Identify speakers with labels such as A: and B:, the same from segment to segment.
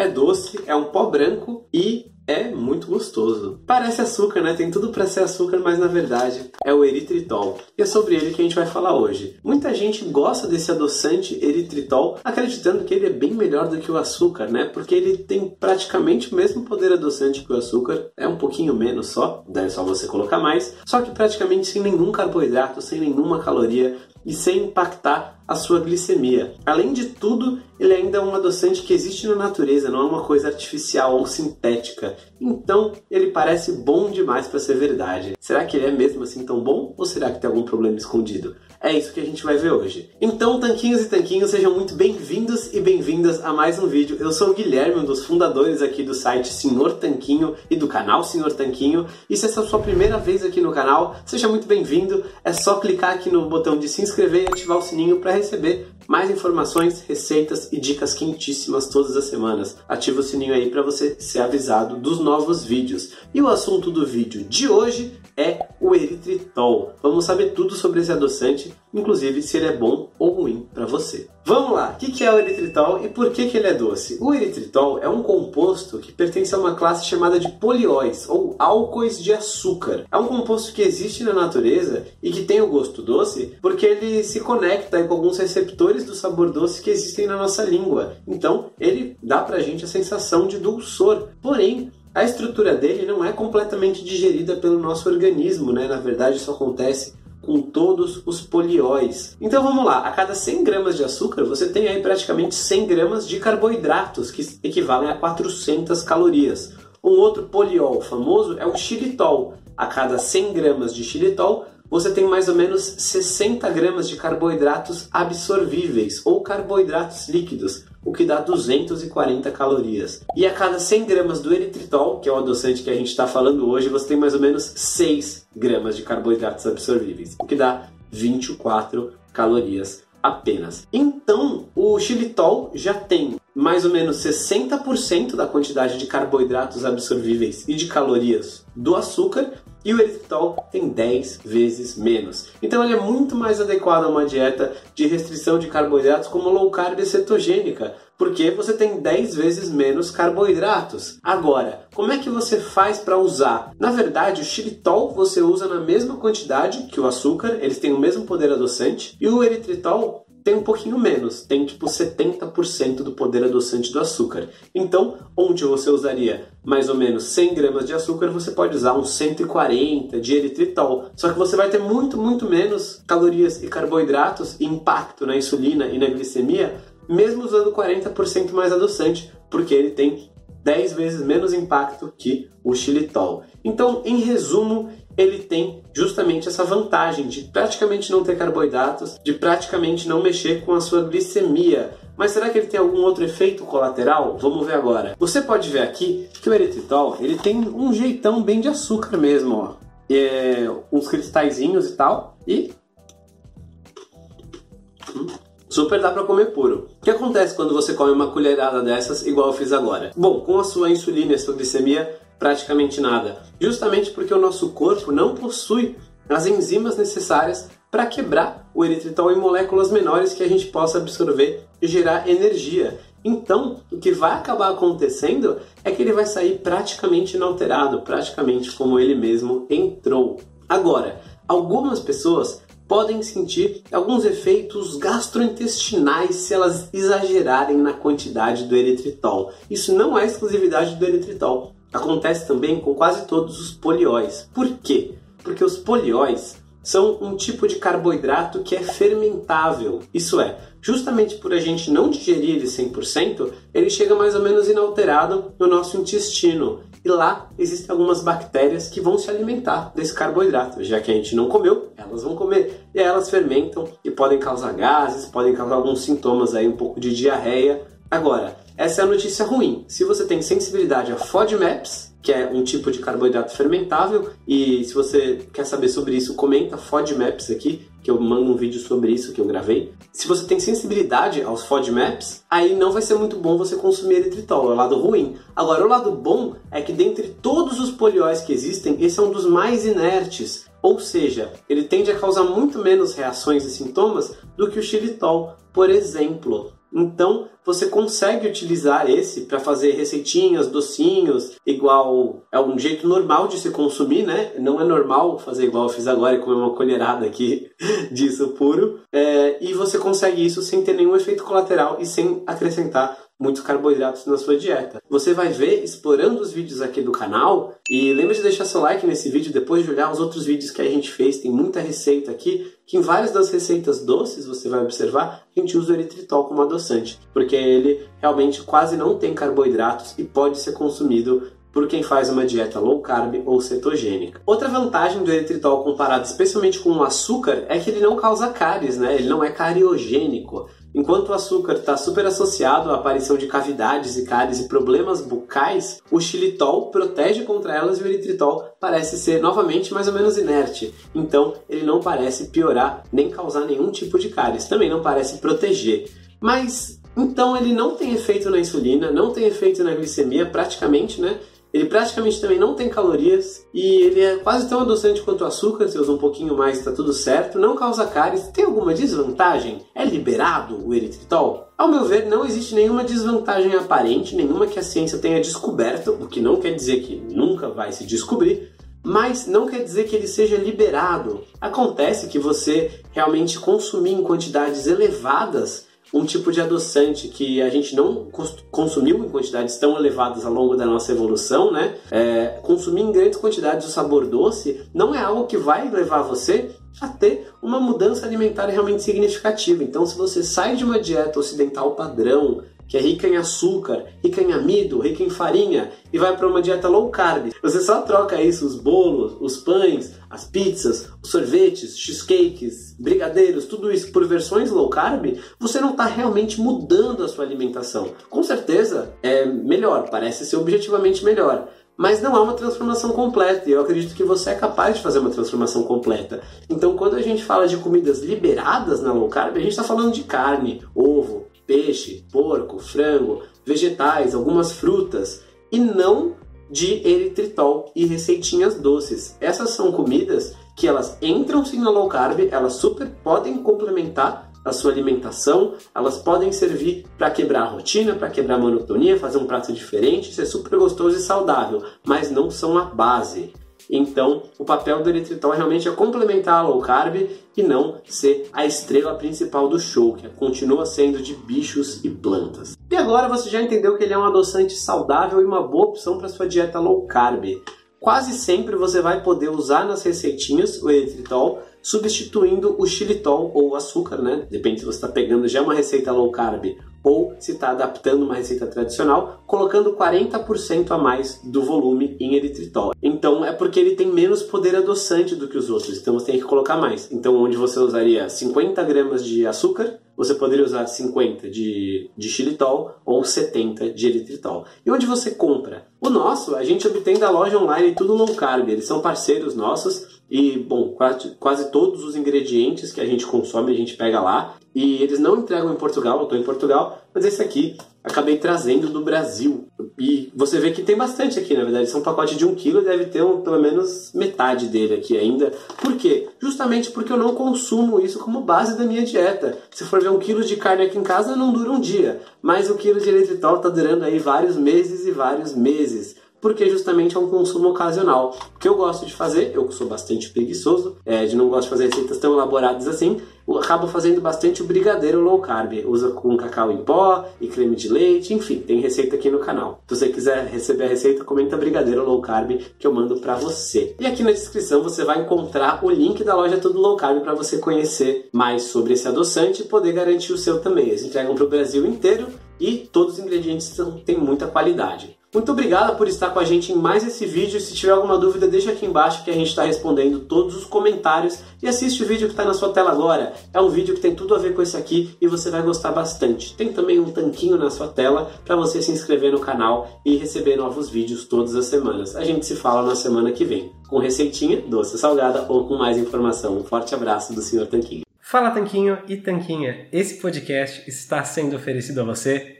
A: é doce, é um pó branco e
B: é muito gostoso. Parece açúcar, né? Tem tudo para ser açúcar, mas na verdade é o eritritol. E é sobre ele que a gente vai falar hoje. Muita gente gosta desse adoçante eritritol, acreditando que ele é bem melhor do que o açúcar, né? Porque ele tem praticamente o mesmo poder adoçante que o açúcar, é um pouquinho menos só, daí só você colocar mais, só que praticamente sem nenhum carboidrato, sem nenhuma caloria, e sem impactar a sua glicemia. Além de tudo, ele ainda é um adoçante que existe na natureza, não é uma coisa artificial ou sintética. Então, ele parece bom demais para ser verdade. Será que ele é mesmo assim tão bom ou será que tem algum problema escondido? É isso que a gente vai ver hoje. Então, tanquinhos e tanquinhos, sejam muito bem-vindos e bem-vindas a mais um vídeo. Eu sou o Guilherme, um dos fundadores aqui do site Senhor Tanquinho e do canal Senhor Tanquinho. E se essa é a sua primeira vez aqui no canal, seja muito bem-vindo. É só clicar aqui no botão de se inscrever e ativar o sininho para receber mais informações, receitas e dicas quentíssimas todas as semanas. Ativa o sininho aí para você ser avisado dos novos vídeos. E o assunto do vídeo de hoje é o eritritol. Vamos saber tudo sobre esse adoçante, inclusive se ele é bom ou ruim para você. Vamos lá, o que é o eritritol e por que, que ele é doce? O eritritol é um composto que pertence a uma classe chamada de polióis, ou álcoois de açúcar. É um composto que existe na natureza e que tem o gosto doce porque ele se conecta com alguns receptores do sabor doce que existem na nossa língua. Então, ele dá pra gente a sensação de dulçor. Porém, a estrutura dele não é completamente digerida pelo nosso organismo, né? Na verdade, isso acontece com todos os polióis. Então vamos lá, a cada 100 gramas de açúcar você tem aí praticamente 100 gramas de carboidratos, que equivalem a 400 calorias. Um outro poliol famoso é o xilitol. A cada 100 gramas de xilitol você tem mais ou menos 60 gramas de carboidratos absorvíveis ou carboidratos líquidos, o que dá 240 calorias. E a cada 100 gramas do eritritol, que é o adoçante que a gente está falando hoje, você tem mais ou menos 6 gramas de carboidratos absorvíveis, o que dá 24 calorias apenas. Então, o xilitol já tem mais ou menos 60% da quantidade de carboidratos absorvíveis e de calorias do açúcar, e o eritritol tem 10 vezes menos. Então ele é muito mais adequado a uma dieta de restrição de carboidratos como low carb cetogênica, porque você tem 10 vezes menos carboidratos. Agora, como é que você faz para usar? Na verdade, o xilitol você usa na mesma quantidade que o açúcar, eles têm o mesmo poder adoçante, e o eritritol tem um pouquinho menos, tem tipo 70% do poder adoçante do açúcar. Então, onde você usaria mais ou menos 100 gramas de açúcar, você pode usar uns 140 de eritritol. Só que você vai ter muito, muito menos calorias e carboidratos e impacto na insulina e na glicemia, mesmo usando 40% mais adoçante, porque ele tem 10 vezes menos impacto que o xilitol. Então, em resumo, ele tem justamente essa vantagem de praticamente não ter carboidratos, de praticamente não mexer com a sua glicemia. Mas será que ele tem algum outro efeito colateral? Vamos ver agora. Você pode ver aqui que o eritritol ele tem um jeitão bem de açúcar mesmo, ó. É, uns cristalzinhos e tal. E hum, super dá para comer puro. O que acontece quando você come uma colherada dessas, igual eu fiz agora? Bom, com a sua insulina e a sua glicemia, praticamente nada. Justamente porque o nosso corpo não possui as enzimas necessárias para quebrar o eritritol em moléculas menores que a gente possa absorver e gerar energia. Então, o que vai acabar acontecendo é que ele vai sair praticamente inalterado, praticamente como ele mesmo entrou. Agora, algumas pessoas podem sentir alguns efeitos gastrointestinais se elas exagerarem na quantidade do eritritol. Isso não é exclusividade do eritritol. Acontece também com quase todos os polióis. Por quê? Porque os polióis são um tipo de carboidrato que é fermentável. Isso é, justamente por a gente não digerir ele 100%, ele chega mais ou menos inalterado no nosso intestino e lá existem algumas bactérias que vão se alimentar desse carboidrato. Já que a gente não comeu, elas vão comer. E elas fermentam e podem causar gases, podem causar alguns sintomas aí, um pouco de diarreia. Agora, essa é a notícia ruim. Se você tem sensibilidade a FODMAPs, que é um tipo de carboidrato fermentável, e se você quer saber sobre isso, comenta FODMAPs aqui, que eu mando um vídeo sobre isso que eu gravei. Se você tem sensibilidade aos FODMAPs, aí não vai ser muito bom você consumir eritritol, é o lado ruim. Agora, o lado bom é que dentre todos os polióis que existem, esse é um dos mais inertes, ou seja, ele tende a causar muito menos reações e sintomas do que o xilitol, por exemplo. Então você consegue utilizar esse para fazer receitinhas, docinhos, igual é um jeito normal de se consumir, né? Não é normal fazer igual eu fiz agora e comer uma colherada aqui disso puro. É, e você consegue isso sem ter nenhum efeito colateral e sem acrescentar muitos carboidratos na sua dieta. Você vai ver explorando os vídeos aqui do canal e lembra de deixar seu like nesse vídeo depois de olhar os outros vídeos que a gente fez, tem muita receita aqui, que em várias das receitas doces você vai observar, a gente usa o eritritol como adoçante, porque ele realmente quase não tem carboidratos e pode ser consumido por quem faz uma dieta low carb ou cetogênica. Outra vantagem do eritritol comparado especialmente com o açúcar é que ele não causa cáries, né? Ele não é cariogênico. Enquanto o açúcar está super associado à aparição de cavidades e cáries e problemas bucais, o xilitol protege contra elas e o eritritol parece ser novamente mais ou menos inerte. Então, ele não parece piorar nem causar nenhum tipo de cáries, também não parece proteger. Mas então ele não tem efeito na insulina, não tem efeito na glicemia praticamente, né? Ele praticamente também não tem calorias e ele é quase tão adoçante quanto o açúcar, se usa um pouquinho mais está tudo certo, não causa cáries. Tem alguma desvantagem? É liberado o eritritol? Ao meu ver, não existe nenhuma desvantagem aparente, nenhuma que a ciência tenha descoberto, o que não quer dizer que nunca vai se descobrir, mas não quer dizer que ele seja liberado. Acontece que você realmente consumir em quantidades elevadas um tipo de adoçante que a gente não consumiu em quantidades tão elevadas ao longo da nossa evolução, né? É, consumir em grandes quantidades o sabor doce não é algo que vai levar você a ter uma mudança alimentar realmente significativa. Então, se você sai de uma dieta ocidental padrão, que é rica em açúcar, rica em amido, rica em farinha, e vai para uma dieta low carb. Você só troca isso, os bolos, os pães, as pizzas, os sorvetes, cheesecakes, brigadeiros, tudo isso por versões low carb, você não está realmente mudando a sua alimentação. Com certeza é melhor, parece ser objetivamente melhor mas não há uma transformação completa. E eu acredito que você é capaz de fazer uma transformação completa. Então, quando a gente fala de comidas liberadas na low carb, a gente está falando de carne, ovo, peixe, porco, frango, vegetais, algumas frutas e não de eritritol e receitinhas doces. Essas são comidas que elas entram sim na low carb, elas super podem complementar a sua alimentação, elas podem servir para quebrar a rotina, para quebrar a monotonia, fazer um prato diferente, ser super gostoso e saudável, mas não são a base. Então, o papel do eritritol realmente é complementar a low carb e não ser a estrela principal do show, que continua sendo de bichos e plantas. E agora você já entendeu que ele é um adoçante saudável e uma boa opção para sua dieta low carb. Quase sempre você vai poder usar nas receitinhas o eritritol substituindo o xilitol ou o açúcar, né? Depende se você está pegando já uma receita low carb ou se está adaptando uma receita tradicional, colocando 40% a mais do volume em eritritol. Então é porque ele tem menos poder adoçante do que os outros, então você tem que colocar mais. Então onde você usaria 50 gramas de açúcar, você poderia usar 50 de, de xilitol ou 70 de eritritol. E onde você compra? O nosso a gente obtém da loja online Tudo Low Carb, eles são parceiros nossos e, bom, quase, quase todos os ingredientes que a gente consome a gente pega lá. E eles não entregam em Portugal, eu estou em Portugal, mas esse aqui acabei trazendo do Brasil. E você vê que tem bastante aqui, na verdade. São um pacote de um quilo, deve ter um, pelo menos metade dele aqui ainda. Por quê? Justamente porque eu não consumo isso como base da minha dieta. Se for ver um quilo de carne aqui em casa, não dura um dia. Mas o quilo de eritritol está durando aí vários meses e vários meses porque justamente é um consumo ocasional. O que eu gosto de fazer, eu sou bastante preguiçoso, é, de não gosto de fazer receitas tão elaboradas assim, eu acabo fazendo bastante o brigadeiro low carb. Usa com cacau em pó e creme de leite, enfim, tem receita aqui no canal. Se você quiser receber a receita, comenta brigadeiro low carb que eu mando para você. E aqui na descrição você vai encontrar o link da loja Tudo Low Carb para você conhecer mais sobre esse adoçante e poder garantir o seu também. Eles entregam para o Brasil inteiro e todos os ingredientes têm muita qualidade. Muito obrigado por estar com a gente em mais esse vídeo. Se tiver alguma dúvida, deixa aqui embaixo que a gente está respondendo todos os comentários. E assiste o vídeo que está na sua tela agora. É um vídeo que tem tudo a ver com esse aqui e você vai gostar bastante. Tem também um tanquinho na sua tela para você se inscrever no canal e receber novos vídeos todas as semanas. A gente se fala na semana que vem, com receitinha, doce salgada ou com mais informação. Um forte abraço do Sr. Tanquinho.
A: Fala Tanquinho e Tanquinha, esse podcast está sendo oferecido a você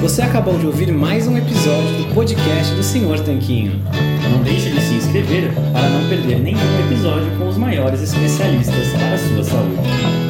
B: Você acabou de ouvir mais um episódio do podcast do Senhor Tanquinho.
A: Não deixe de se inscrever para não perder nenhum episódio com os maiores especialistas para a sua saúde.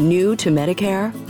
C: New to Medicare?